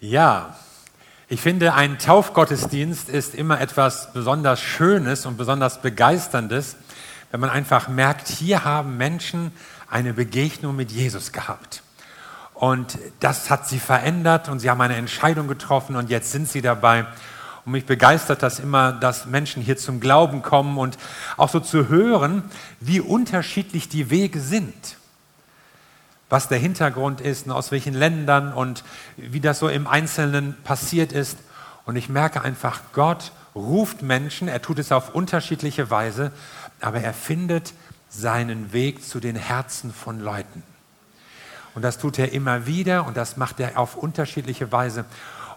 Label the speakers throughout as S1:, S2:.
S1: Ja, ich finde, ein Taufgottesdienst ist immer etwas besonders Schönes und besonders Begeisterndes, wenn man einfach merkt, hier haben Menschen eine Begegnung mit Jesus gehabt. Und das hat sie verändert und sie haben eine Entscheidung getroffen und jetzt sind sie dabei. Und mich begeistert das immer, dass Menschen hier zum Glauben kommen und auch so zu hören, wie unterschiedlich die Wege sind was der Hintergrund ist und aus welchen Ländern und wie das so im Einzelnen passiert ist. Und ich merke einfach, Gott ruft Menschen, er tut es auf unterschiedliche Weise, aber er findet seinen Weg zu den Herzen von Leuten. Und das tut er immer wieder und das macht er auf unterschiedliche Weise.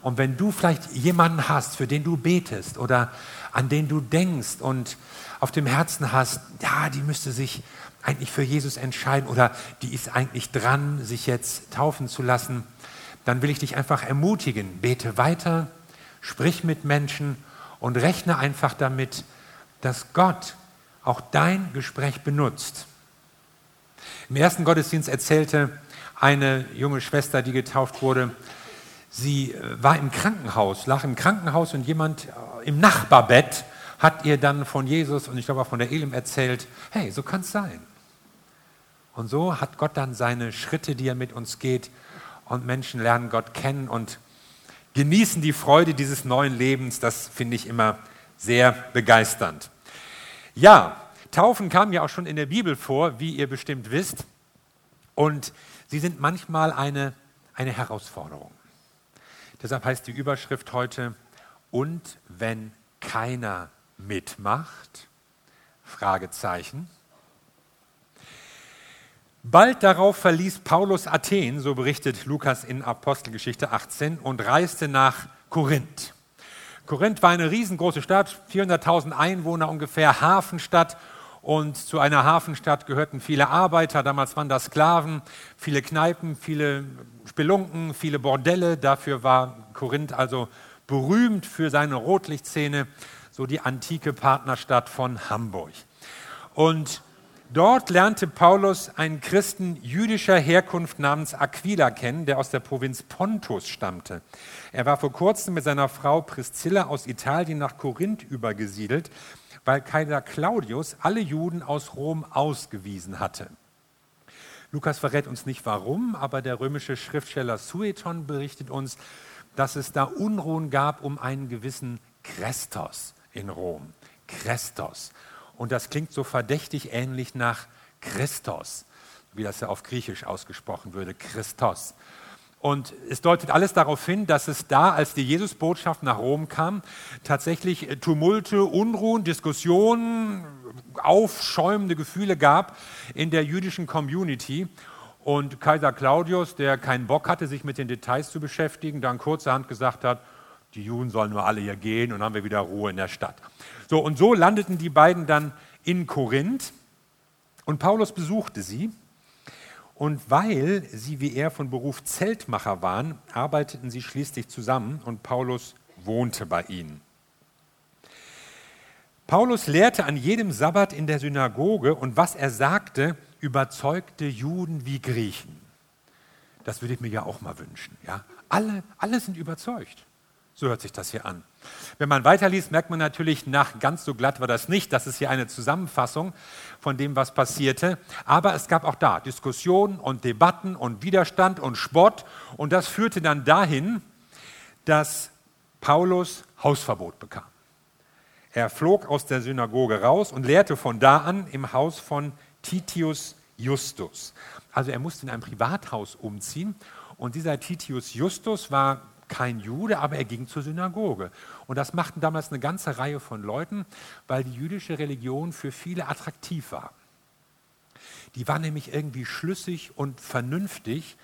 S1: Und wenn du vielleicht jemanden hast, für den du betest oder an den du denkst und auf dem Herzen hast, ja, die müsste sich eigentlich für Jesus entscheiden oder die ist eigentlich dran, sich jetzt taufen zu lassen, dann will ich dich einfach ermutigen, bete weiter, sprich mit Menschen und rechne einfach damit, dass Gott auch dein Gespräch benutzt. Im ersten Gottesdienst erzählte eine junge Schwester, die getauft wurde, sie äh, war im Krankenhaus, lag im Krankenhaus und jemand äh, im Nachbarbett hat ihr dann von Jesus und ich glaube auch von der Elim erzählt, hey, so kann es sein. Und so hat Gott dann seine Schritte, die er mit uns geht. Und Menschen lernen Gott kennen und genießen die Freude dieses neuen Lebens. Das finde ich immer sehr begeisternd. Ja, Taufen kam ja auch schon in der Bibel vor, wie ihr bestimmt wisst. Und sie sind manchmal eine, eine Herausforderung. Deshalb heißt die Überschrift heute, und wenn keiner mitmacht? Fragezeichen. Bald darauf verließ Paulus Athen, so berichtet Lukas in Apostelgeschichte 18, und reiste nach Korinth. Korinth war eine riesengroße Stadt, 400.000 Einwohner ungefähr, Hafenstadt. Und zu einer Hafenstadt gehörten viele Arbeiter, damals waren das Sklaven, viele Kneipen, viele Spelunken, viele Bordelle. Dafür war Korinth also berühmt für seine Rotlichtszene, so die antike Partnerstadt von Hamburg. Und Dort lernte Paulus einen Christen jüdischer Herkunft namens Aquila kennen, der aus der Provinz Pontus stammte. Er war vor kurzem mit seiner Frau Priscilla aus Italien nach Korinth übergesiedelt, weil Kaiser Claudius alle Juden aus Rom ausgewiesen hatte. Lukas verrät uns nicht warum, aber der römische Schriftsteller Sueton berichtet uns, dass es da Unruhen gab um einen gewissen Christos in Rom. Christos. Und das klingt so verdächtig ähnlich nach Christos, wie das ja auf Griechisch ausgesprochen würde, Christos. Und es deutet alles darauf hin, dass es da, als die Jesusbotschaft nach Rom kam, tatsächlich Tumulte, Unruhen, Diskussionen, aufschäumende Gefühle gab in der jüdischen Community. Und Kaiser Claudius, der keinen Bock hatte, sich mit den Details zu beschäftigen, dann kurzerhand gesagt hat, die Juden sollen nur alle hier gehen und dann haben wir wieder Ruhe in der Stadt. So, und so landeten die beiden dann in Korinth und Paulus besuchte sie. Und weil sie wie er von Beruf Zeltmacher waren, arbeiteten sie schließlich zusammen und Paulus wohnte bei ihnen. Paulus lehrte an jedem Sabbat in der Synagoge und was er sagte, überzeugte Juden wie Griechen. Das würde ich mir ja auch mal wünschen. Ja? Alle, alle sind überzeugt. So hört sich das hier an. Wenn man weiterliest, merkt man natürlich, nach ganz so glatt war das nicht. Das ist hier eine Zusammenfassung von dem, was passierte. Aber es gab auch da Diskussionen und Debatten und Widerstand und Spott. Und das führte dann dahin, dass Paulus Hausverbot bekam. Er flog aus der Synagoge raus und lehrte von da an im Haus von Titius Justus. Also er musste in ein Privathaus umziehen. Und dieser Titius Justus war kein Jude, aber er ging zur Synagoge. Und das machten damals eine ganze Reihe von Leuten, weil die jüdische Religion für viele attraktiv war. Die war nämlich irgendwie schlüssig und vernünftig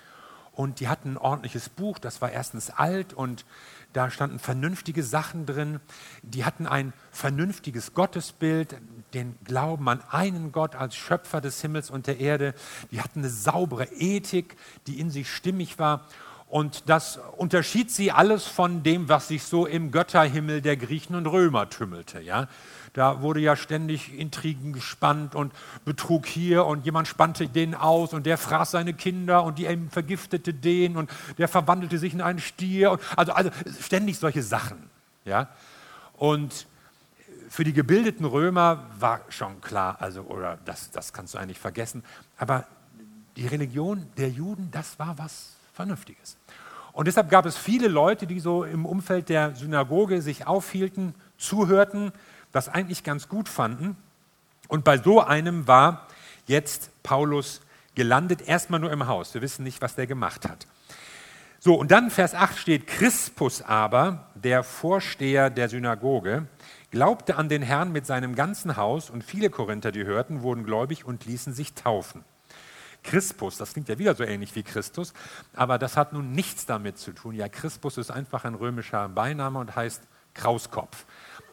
S1: und die hatten ein ordentliches Buch, das war erstens alt und da standen vernünftige Sachen drin. Die hatten ein vernünftiges Gottesbild, den Glauben an einen Gott als Schöpfer des Himmels und der Erde. Die hatten eine saubere Ethik, die in sich stimmig war. Und das unterschied sie alles von dem, was sich so im Götterhimmel der Griechen und Römer tümmelte. Ja? Da wurde ja ständig Intrigen gespannt und Betrug hier und jemand spannte den aus und der fraß seine Kinder und die vergiftete den und der verwandelte sich in einen Stier. Also, also ständig solche Sachen. Ja? Und für die gebildeten Römer war schon klar, also, oder das, das kannst du eigentlich vergessen, aber die Religion der Juden, das war was Vernünftiges. Und deshalb gab es viele Leute, die so im Umfeld der Synagoge sich aufhielten, zuhörten, das eigentlich ganz gut fanden. Und bei so einem war jetzt Paulus gelandet, erstmal nur im Haus. Wir wissen nicht, was der gemacht hat. So, und dann Vers 8 steht, Crispus aber, der Vorsteher der Synagoge, glaubte an den Herrn mit seinem ganzen Haus und viele Korinther, die hörten, wurden gläubig und ließen sich taufen. Crispus, das klingt ja wieder so ähnlich wie Christus, aber das hat nun nichts damit zu tun. Ja, Crispus ist einfach ein römischer Beiname und heißt Krauskopf.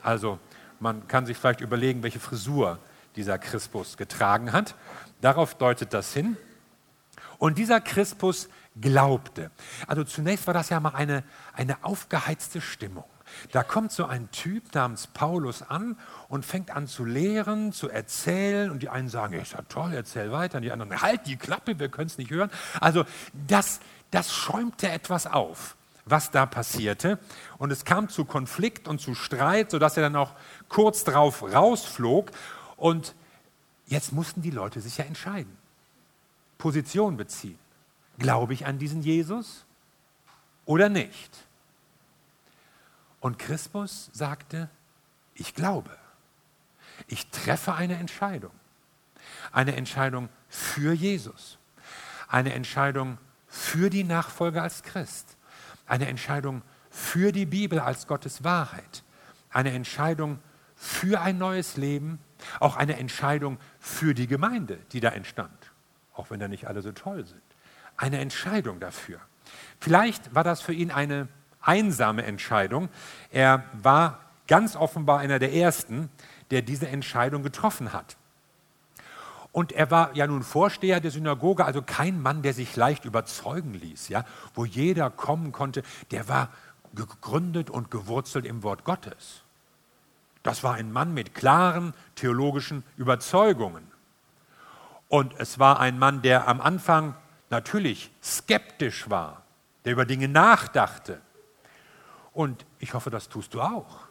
S1: Also man kann sich vielleicht überlegen, welche Frisur dieser Crispus getragen hat. Darauf deutet das hin. Und dieser Crispus glaubte. Also zunächst war das ja mal eine, eine aufgeheizte Stimmung. Da kommt so ein Typ namens Paulus an und fängt an zu lehren, zu erzählen. Und die einen sagen, ist ja toll, erzähl weiter. Und die anderen, halt die Klappe, wir können es nicht hören. Also das, das schäumte etwas auf, was da passierte. Und es kam zu Konflikt und zu Streit, sodass er dann auch kurz drauf rausflog. Und jetzt mussten die Leute sich ja entscheiden, Position beziehen. Glaube ich an diesen Jesus oder nicht? Und Christus sagte, ich glaube. Ich treffe eine Entscheidung. Eine Entscheidung für Jesus. Eine Entscheidung für die Nachfolge als Christ. Eine Entscheidung für die Bibel als Gottes Wahrheit. Eine Entscheidung für ein neues Leben. Auch eine Entscheidung für die Gemeinde, die da entstand. Auch wenn da nicht alle so toll sind. Eine Entscheidung dafür. Vielleicht war das für ihn eine einsame Entscheidung. Er war ganz offenbar einer der Ersten, der diese Entscheidung getroffen hat. Und er war ja nun Vorsteher der Synagoge, also kein Mann, der sich leicht überzeugen ließ, ja, wo jeder kommen konnte. Der war gegründet und gewurzelt im Wort Gottes. Das war ein Mann mit klaren theologischen Überzeugungen. Und es war ein Mann, der am Anfang natürlich skeptisch war, der über Dinge nachdachte, und ich hoffe, das tust du auch.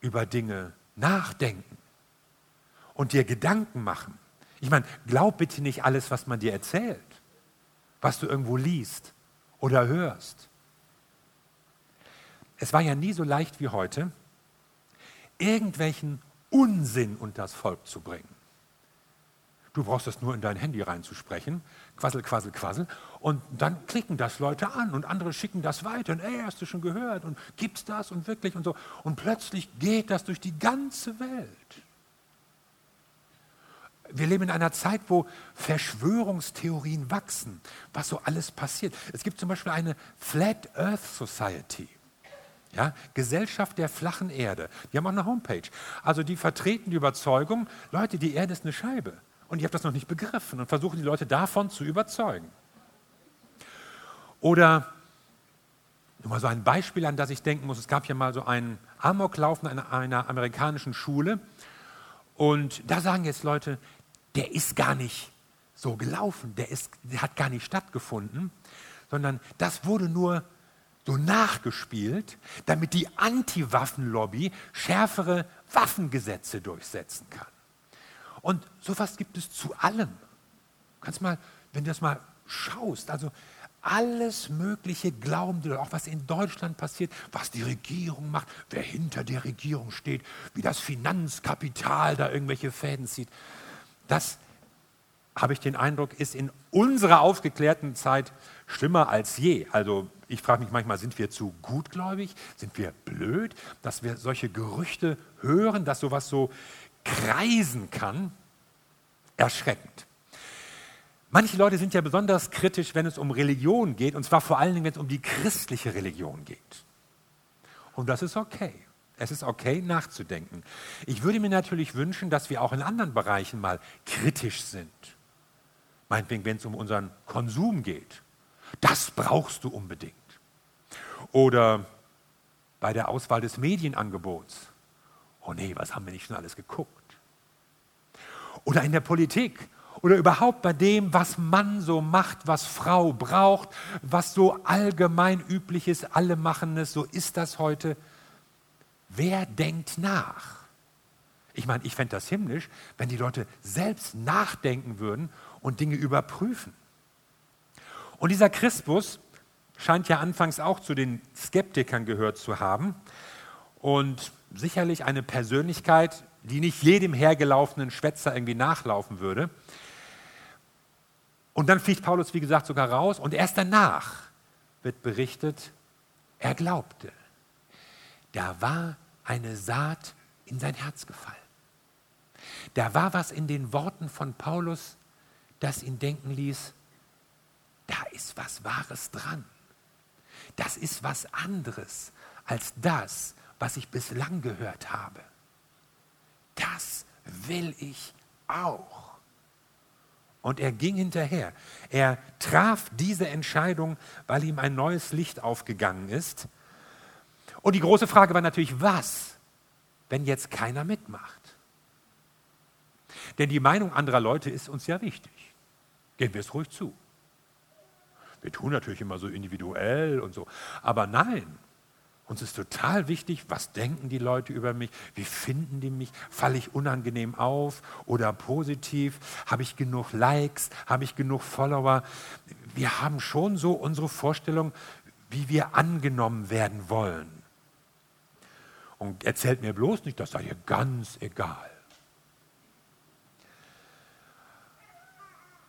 S1: Über Dinge nachdenken und dir Gedanken machen. Ich meine, glaub bitte nicht alles, was man dir erzählt, was du irgendwo liest oder hörst. Es war ja nie so leicht wie heute, irgendwelchen Unsinn unter das Volk zu bringen. Du brauchst das nur in dein Handy reinzusprechen, quassel, quassel, quassel, und dann klicken das Leute an und andere schicken das weiter und ey, hast du schon gehört und gibt's das und wirklich und so. Und plötzlich geht das durch die ganze Welt. Wir leben in einer Zeit, wo Verschwörungstheorien wachsen, was so alles passiert. Es gibt zum Beispiel eine Flat Earth Society. Ja, Gesellschaft der flachen Erde. Die haben auch eine Homepage. Also die vertreten die Überzeugung, Leute, die Erde ist eine Scheibe. Und ich habe das noch nicht begriffen und versuche die Leute davon zu überzeugen. Oder nur mal so ein Beispiel, an das ich denken muss. Es gab ja mal so einen Amoklauf in einer, einer amerikanischen Schule. Und da sagen jetzt Leute, der ist gar nicht so gelaufen, der, ist, der hat gar nicht stattgefunden, sondern das wurde nur so nachgespielt, damit die Anti-Waffen-Lobby schärfere Waffengesetze durchsetzen kann. Und sowas gibt es zu allem. Kannst mal, wenn du das mal schaust, also alles Mögliche glauben die, auch was in Deutschland passiert, was die Regierung macht, wer hinter der Regierung steht, wie das Finanzkapital da irgendwelche Fäden zieht. Das, habe ich den Eindruck, ist in unserer aufgeklärten Zeit schlimmer als je. Also ich frage mich manchmal, sind wir zu gutgläubig? Sind wir blöd, dass wir solche Gerüchte hören, dass sowas so kreisen kann, erschreckend. Manche Leute sind ja besonders kritisch, wenn es um Religion geht, und zwar vor allen Dingen, wenn es um die christliche Religion geht. Und das ist okay. Es ist okay, nachzudenken. Ich würde mir natürlich wünschen, dass wir auch in anderen Bereichen mal kritisch sind. Meinetwegen, wenn es um unseren Konsum geht. Das brauchst du unbedingt. Oder bei der Auswahl des Medienangebots. Oh nee, was haben wir nicht schon alles geguckt? Oder in der Politik oder überhaupt bei dem, was Mann so macht, was Frau braucht, was so allgemein üblich ist, alle machen es, so ist das heute. Wer denkt nach? Ich meine, ich fände das himmlisch, wenn die Leute selbst nachdenken würden und Dinge überprüfen. Und dieser Christus scheint ja anfangs auch zu den Skeptikern gehört zu haben und sicherlich eine Persönlichkeit, die nicht jedem hergelaufenen Schwätzer irgendwie nachlaufen würde. Und dann fliegt Paulus, wie gesagt, sogar raus und erst danach wird berichtet, er glaubte. Da war eine Saat in sein Herz gefallen. Da war was in den Worten von Paulus, das ihn denken ließ, da ist was Wahres dran. Das ist was anderes als das, was ich bislang gehört habe. Das will ich auch. Und er ging hinterher. Er traf diese Entscheidung, weil ihm ein neues Licht aufgegangen ist. Und die große Frage war natürlich, was, wenn jetzt keiner mitmacht? Denn die Meinung anderer Leute ist uns ja wichtig. Gehen wir es ruhig zu. Wir tun natürlich immer so individuell und so. Aber nein, uns ist total wichtig, was denken die Leute über mich, wie finden die mich, falle ich unangenehm auf oder positiv, habe ich genug Likes, habe ich genug Follower. Wir haben schon so unsere Vorstellung, wie wir angenommen werden wollen. Und erzählt mir bloß nicht, das sei ihr ganz egal.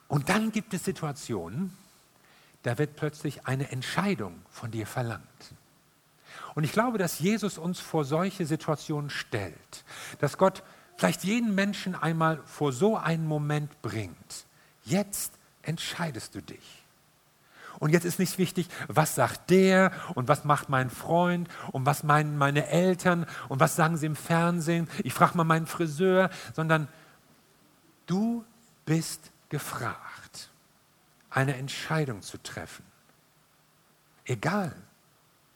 S1: Und dann gibt es Situationen, da wird plötzlich eine Entscheidung von dir verlangt. Und ich glaube, dass Jesus uns vor solche Situationen stellt, dass Gott vielleicht jeden Menschen einmal vor so einen Moment bringt. Jetzt entscheidest du dich. Und jetzt ist nicht wichtig, was sagt der und was macht mein Freund und was meinen meine Eltern und was sagen sie im Fernsehen. Ich frage mal meinen Friseur, sondern du bist gefragt, eine Entscheidung zu treffen. Egal,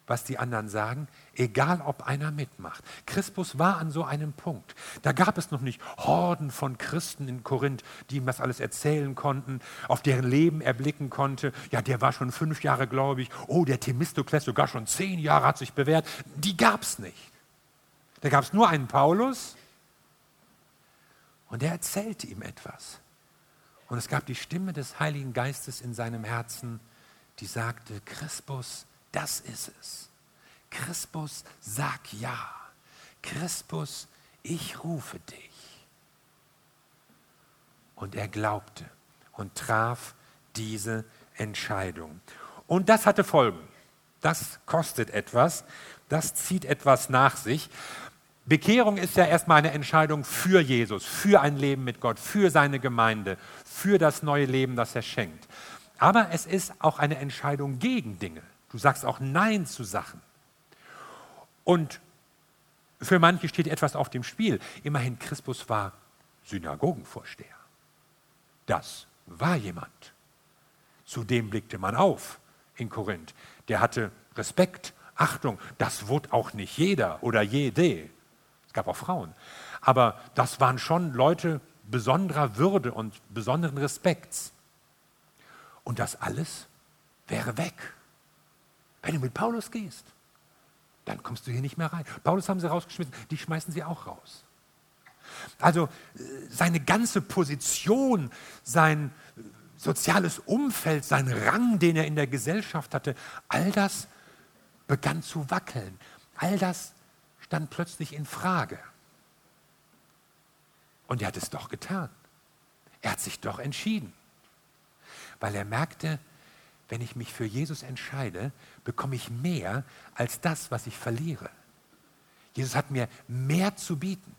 S1: was die anderen sagen, egal ob einer mitmacht. Christus war an so einem Punkt. Da gab es noch nicht Horden von Christen in Korinth, die ihm das alles erzählen konnten, auf deren Leben er blicken konnte. Ja, der war schon fünf Jahre gläubig. Oh, der Themistokles sogar schon zehn Jahre hat sich bewährt. Die gab es nicht. Da gab es nur einen Paulus und der erzählte ihm etwas. Und es gab die Stimme des Heiligen Geistes in seinem Herzen, die sagte, Christus, das ist es. Christus, sag ja. Christus, ich rufe dich. Und er glaubte und traf diese Entscheidung. Und das hatte Folgen. Das kostet etwas. Das zieht etwas nach sich. Bekehrung ist ja erstmal eine Entscheidung für Jesus, für ein Leben mit Gott, für seine Gemeinde, für das neue Leben, das er schenkt. Aber es ist auch eine Entscheidung gegen Dinge. Du sagst auch Nein zu Sachen. Und für manche steht etwas auf dem Spiel. Immerhin, Christus war Synagogenvorsteher. Das war jemand. Zu dem blickte man auf in Korinth. Der hatte Respekt, Achtung. Das wurde auch nicht jeder oder jede. Es gab auch Frauen. Aber das waren schon Leute besonderer Würde und besonderen Respekts. Und das alles wäre weg. Wenn du mit Paulus gehst, dann kommst du hier nicht mehr rein. Paulus haben sie rausgeschmissen, die schmeißen sie auch raus. Also äh, seine ganze Position, sein soziales Umfeld, sein Rang, den er in der Gesellschaft hatte, all das begann zu wackeln. All das stand plötzlich in Frage. Und er hat es doch getan. Er hat sich doch entschieden, weil er merkte, wenn ich mich für Jesus entscheide, bekomme ich mehr als das, was ich verliere. Jesus hat mir mehr zu bieten.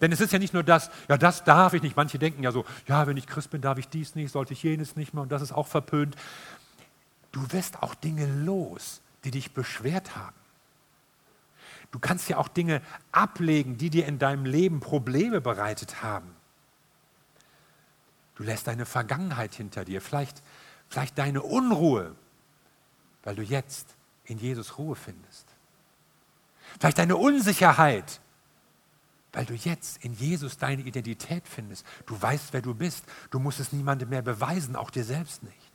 S1: Denn es ist ja nicht nur das, ja, das darf ich nicht. Manche denken ja so, ja, wenn ich Christ bin, darf ich dies nicht, sollte ich jenes nicht mehr und das ist auch verpönt. Du wirst auch Dinge los, die dich beschwert haben. Du kannst ja auch Dinge ablegen, die dir in deinem Leben Probleme bereitet haben. Du lässt deine Vergangenheit hinter dir. Vielleicht, Vielleicht deine Unruhe, weil du jetzt in Jesus Ruhe findest. Vielleicht deine Unsicherheit, weil du jetzt in Jesus deine Identität findest. Du weißt, wer du bist. Du musst es niemandem mehr beweisen, auch dir selbst nicht.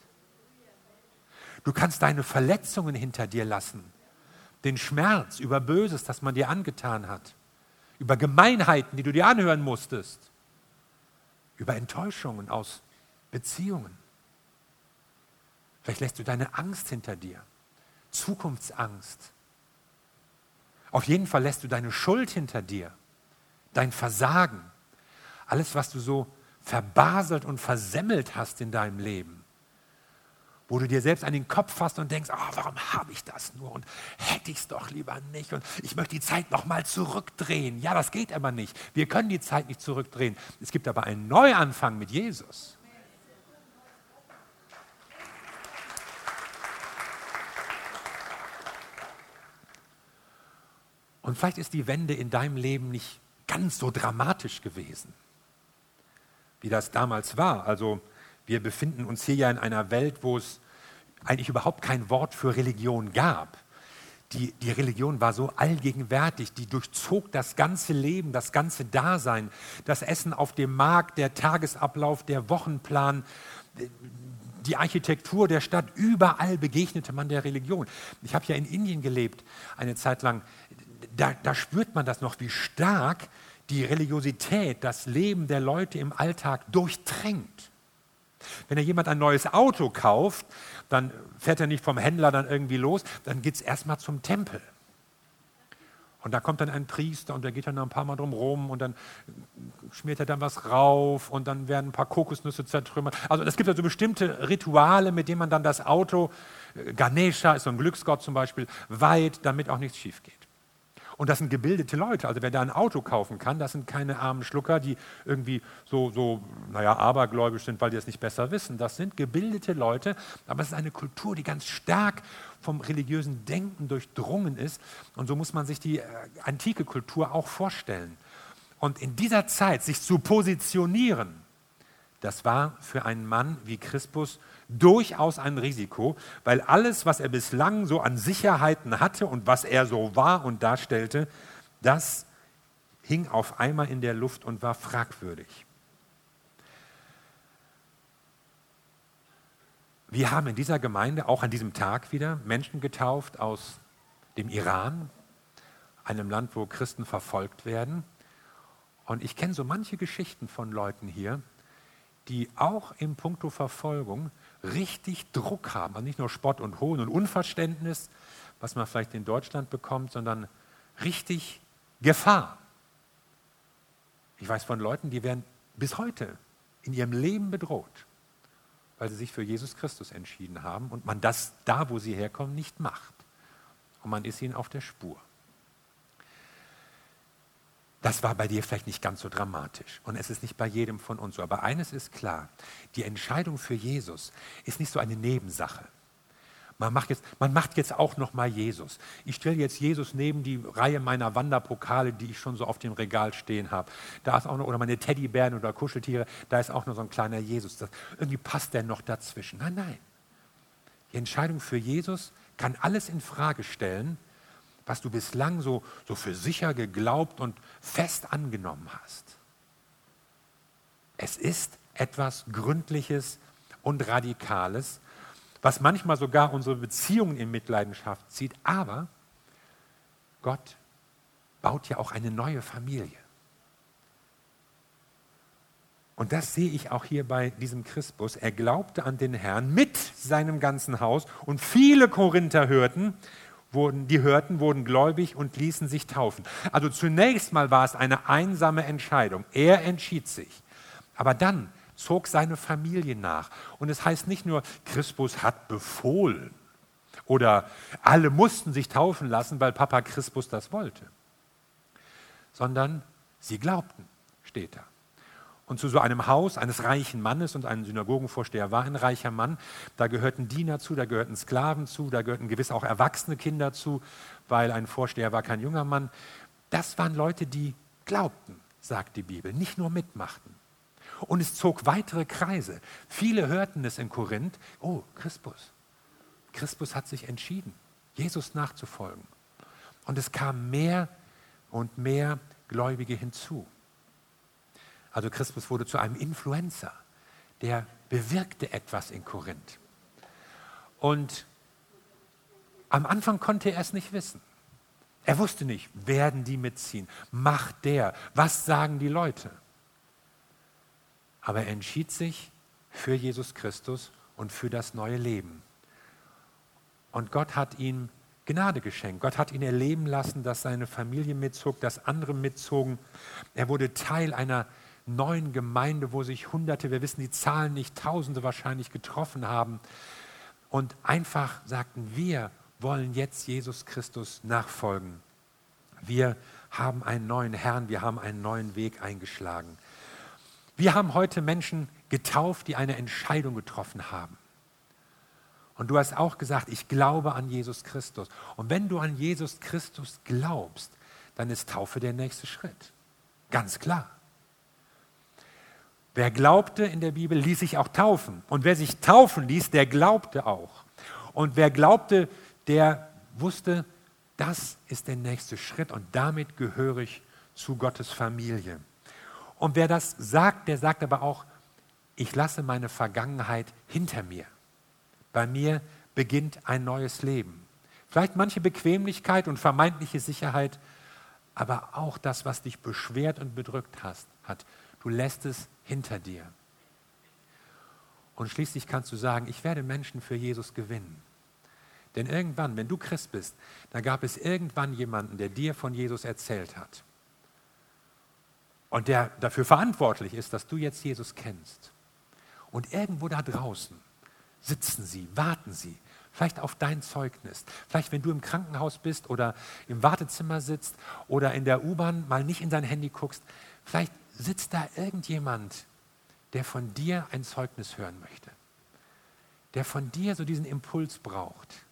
S1: Du kannst deine Verletzungen hinter dir lassen, den Schmerz über Böses, das man dir angetan hat, über Gemeinheiten, die du dir anhören musstest, über Enttäuschungen aus Beziehungen. Vielleicht lässt du deine Angst hinter dir, Zukunftsangst. Auf jeden Fall lässt du deine Schuld hinter dir, dein Versagen, alles, was du so verbaselt und versemmelt hast in deinem Leben wo du dir selbst an den Kopf fasst und denkst, oh, warum habe ich das nur und hätte ich es doch lieber nicht und ich möchte die Zeit nochmal zurückdrehen. Ja, das geht aber nicht. Wir können die Zeit nicht zurückdrehen. Es gibt aber einen Neuanfang mit Jesus. Und vielleicht ist die Wende in deinem Leben nicht ganz so dramatisch gewesen, wie das damals war. Also wir befinden uns hier ja in einer Welt, wo es eigentlich überhaupt kein Wort für Religion gab. Die, die Religion war so allgegenwärtig, die durchzog das ganze Leben, das ganze Dasein, das Essen auf dem Markt, der Tagesablauf, der Wochenplan, die Architektur der Stadt, überall begegnete man der Religion. Ich habe ja in Indien gelebt, eine Zeit lang. Da, da spürt man das noch, wie stark die Religiosität das Leben der Leute im Alltag durchdrängt. Wenn ja jemand ein neues Auto kauft, dann fährt er nicht vom Händler dann irgendwie los, dann geht es erstmal zum Tempel. Und da kommt dann ein Priester und der geht dann ein paar Mal drum rum und dann schmiert er dann was rauf und dann werden ein paar Kokosnüsse zertrümmert. Also es gibt also bestimmte Rituale, mit denen man dann das Auto, äh, Ganesha ist so ein Glücksgott zum Beispiel, weiht, damit auch nichts schief geht. Und das sind gebildete Leute. Also wer da ein Auto kaufen kann, das sind keine armen Schlucker, die irgendwie so, so, naja, abergläubisch sind, weil die es nicht besser wissen. Das sind gebildete Leute, aber es ist eine Kultur, die ganz stark vom religiösen Denken durchdrungen ist. Und so muss man sich die äh, antike Kultur auch vorstellen. Und in dieser Zeit sich zu positionieren, das war für einen Mann wie Christus durchaus ein Risiko, weil alles, was er bislang so an Sicherheiten hatte und was er so war und darstellte, das hing auf einmal in der Luft und war fragwürdig. Wir haben in dieser Gemeinde auch an diesem Tag wieder Menschen getauft aus dem Iran, einem Land, wo Christen verfolgt werden. Und ich kenne so manche Geschichten von Leuten hier, die auch im Punkto Verfolgung richtig Druck haben. Also nicht nur Spott und Hohn und Unverständnis, was man vielleicht in Deutschland bekommt, sondern richtig Gefahr. Ich weiß von Leuten, die werden bis heute in ihrem Leben bedroht, weil sie sich für Jesus Christus entschieden haben und man das da, wo sie herkommen, nicht macht. Und man ist ihnen auf der Spur. Das war bei dir vielleicht nicht ganz so dramatisch und es ist nicht bei jedem von uns so. Aber eines ist klar, die Entscheidung für Jesus ist nicht so eine Nebensache. Man macht jetzt, man macht jetzt auch noch mal Jesus. Ich stelle jetzt Jesus neben die Reihe meiner Wanderpokale, die ich schon so auf dem Regal stehen habe. Da ist auch noch, oder meine Teddybären oder Kuscheltiere, da ist auch noch so ein kleiner Jesus. Das, irgendwie passt der noch dazwischen. Nein, nein. Die Entscheidung für Jesus kann alles in Frage stellen, was du bislang so, so für sicher geglaubt und fest angenommen hast. Es ist etwas Gründliches und Radikales, was manchmal sogar unsere Beziehungen in Mitleidenschaft zieht. Aber Gott baut ja auch eine neue Familie. Und das sehe ich auch hier bei diesem Christus. Er glaubte an den Herrn mit seinem ganzen Haus und viele Korinther hörten wurden, die hörten, wurden gläubig und ließen sich taufen. Also zunächst mal war es eine einsame Entscheidung. Er entschied sich. Aber dann zog seine Familie nach. Und es heißt nicht nur, Christus hat befohlen oder alle mussten sich taufen lassen, weil Papa Christus das wollte, sondern sie glaubten, steht da. Und zu so einem Haus eines reichen Mannes und ein Synagogenvorsteher war ein reicher Mann. Da gehörten Diener zu, da gehörten Sklaven zu, da gehörten gewiss auch erwachsene Kinder zu, weil ein Vorsteher war kein junger Mann. Das waren Leute, die glaubten, sagt die Bibel, nicht nur mitmachten. Und es zog weitere Kreise. Viele hörten es in Korinth. Oh, Christus. Christus hat sich entschieden, Jesus nachzufolgen. Und es kamen mehr und mehr Gläubige hinzu. Also Christus wurde zu einem Influencer, der bewirkte etwas in Korinth. Und am Anfang konnte er es nicht wissen. Er wusste nicht, werden die mitziehen? Macht der? Was sagen die Leute? Aber er entschied sich für Jesus Christus und für das neue Leben. Und Gott hat ihm Gnade geschenkt. Gott hat ihn erleben lassen, dass seine Familie mitzog, dass andere mitzogen. Er wurde Teil einer neuen Gemeinde, wo sich Hunderte, wir wissen die Zahlen nicht, Tausende wahrscheinlich getroffen haben und einfach sagten, wir wollen jetzt Jesus Christus nachfolgen. Wir haben einen neuen Herrn, wir haben einen neuen Weg eingeschlagen. Wir haben heute Menschen getauft, die eine Entscheidung getroffen haben. Und du hast auch gesagt, ich glaube an Jesus Christus. Und wenn du an Jesus Christus glaubst, dann ist Taufe der nächste Schritt. Ganz klar. Wer glaubte in der Bibel, ließ sich auch taufen. Und wer sich taufen ließ, der glaubte auch. Und wer glaubte, der wusste, das ist der nächste Schritt und damit gehöre ich zu Gottes Familie. Und wer das sagt, der sagt aber auch, ich lasse meine Vergangenheit hinter mir. Bei mir beginnt ein neues Leben. Vielleicht manche Bequemlichkeit und vermeintliche Sicherheit, aber auch das, was dich beschwert und bedrückt hast, hat. Du lässt es hinter dir. Und schließlich kannst du sagen, ich werde Menschen für Jesus gewinnen. Denn irgendwann, wenn du Christ bist, dann gab es irgendwann jemanden, der dir von Jesus erzählt hat. Und der dafür verantwortlich ist, dass du jetzt Jesus kennst. Und irgendwo da draußen sitzen sie, warten sie, vielleicht auf dein Zeugnis. Vielleicht, wenn du im Krankenhaus bist oder im Wartezimmer sitzt oder in der U-Bahn mal nicht in dein Handy guckst, vielleicht sitzt da irgendjemand, der von dir ein Zeugnis hören möchte, der von dir so diesen Impuls braucht,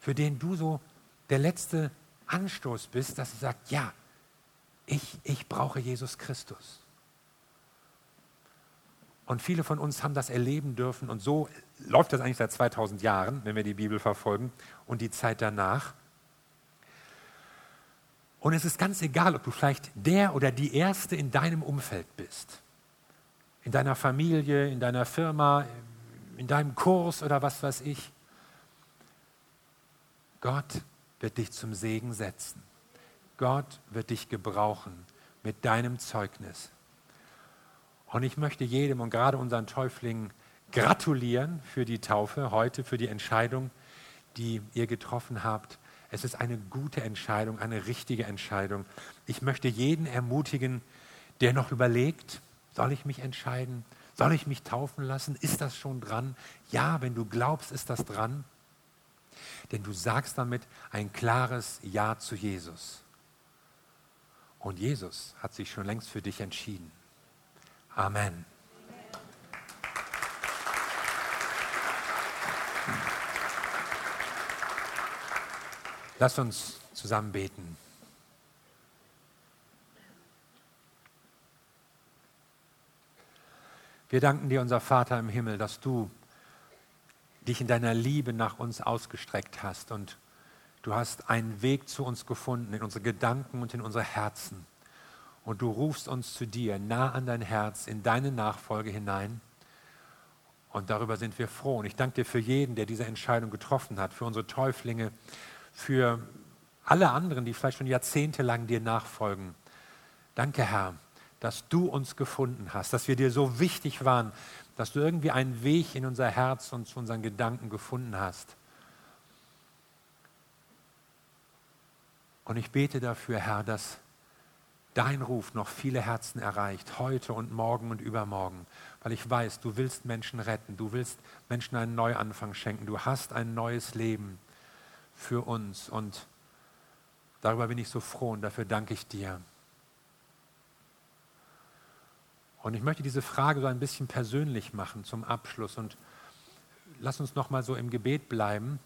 S1: für den du so der letzte Anstoß bist, dass er sagt, ja, ich, ich brauche Jesus Christus. Und viele von uns haben das erleben dürfen und so läuft das eigentlich seit 2000 Jahren, wenn wir die Bibel verfolgen und die Zeit danach. Und es ist ganz egal, ob du vielleicht der oder die Erste in deinem Umfeld bist. In deiner Familie, in deiner Firma, in deinem Kurs oder was weiß ich. Gott wird dich zum Segen setzen. Gott wird dich gebrauchen mit deinem Zeugnis. Und ich möchte jedem und gerade unseren Täuflingen gratulieren für die Taufe heute, für die Entscheidung, die ihr getroffen habt. Es ist eine gute Entscheidung, eine richtige Entscheidung. Ich möchte jeden ermutigen, der noch überlegt, soll ich mich entscheiden? Soll ich mich taufen lassen? Ist das schon dran? Ja, wenn du glaubst, ist das dran. Denn du sagst damit ein klares Ja zu Jesus. Und Jesus hat sich schon längst für dich entschieden. Amen. Lass uns zusammen beten. Wir danken dir, unser Vater im Himmel, dass du dich in deiner Liebe nach uns ausgestreckt hast und du hast einen Weg zu uns gefunden, in unsere Gedanken und in unsere Herzen. Und du rufst uns zu dir, nah an dein Herz, in deine Nachfolge hinein. Und darüber sind wir froh. Und ich danke dir für jeden, der diese Entscheidung getroffen hat, für unsere Täuflinge, für alle anderen, die vielleicht schon jahrzehntelang dir nachfolgen. Danke, Herr, dass du uns gefunden hast, dass wir dir so wichtig waren, dass du irgendwie einen Weg in unser Herz und zu unseren Gedanken gefunden hast. Und ich bete dafür, Herr, dass dein Ruf noch viele Herzen erreicht, heute und morgen und übermorgen, weil ich weiß, du willst Menschen retten, du willst Menschen einen Neuanfang schenken, du hast ein neues Leben für uns und darüber bin ich so froh und dafür danke ich dir. Und ich möchte diese Frage so ein bisschen persönlich machen zum Abschluss und lass uns noch mal so im Gebet bleiben.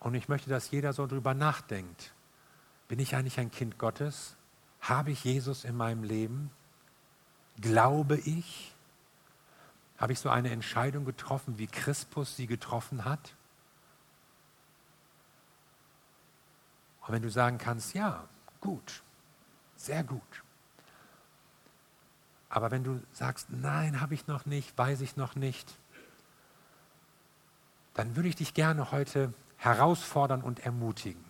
S1: Und ich möchte, dass jeder so drüber nachdenkt. Bin ich eigentlich ein Kind Gottes? Habe ich Jesus in meinem Leben? Glaube ich? Habe ich so eine Entscheidung getroffen, wie Christus sie getroffen hat? Und wenn du sagen kannst, ja, gut, sehr gut. Aber wenn du sagst, nein, habe ich noch nicht, weiß ich noch nicht, dann würde ich dich gerne heute herausfordern und ermutigen.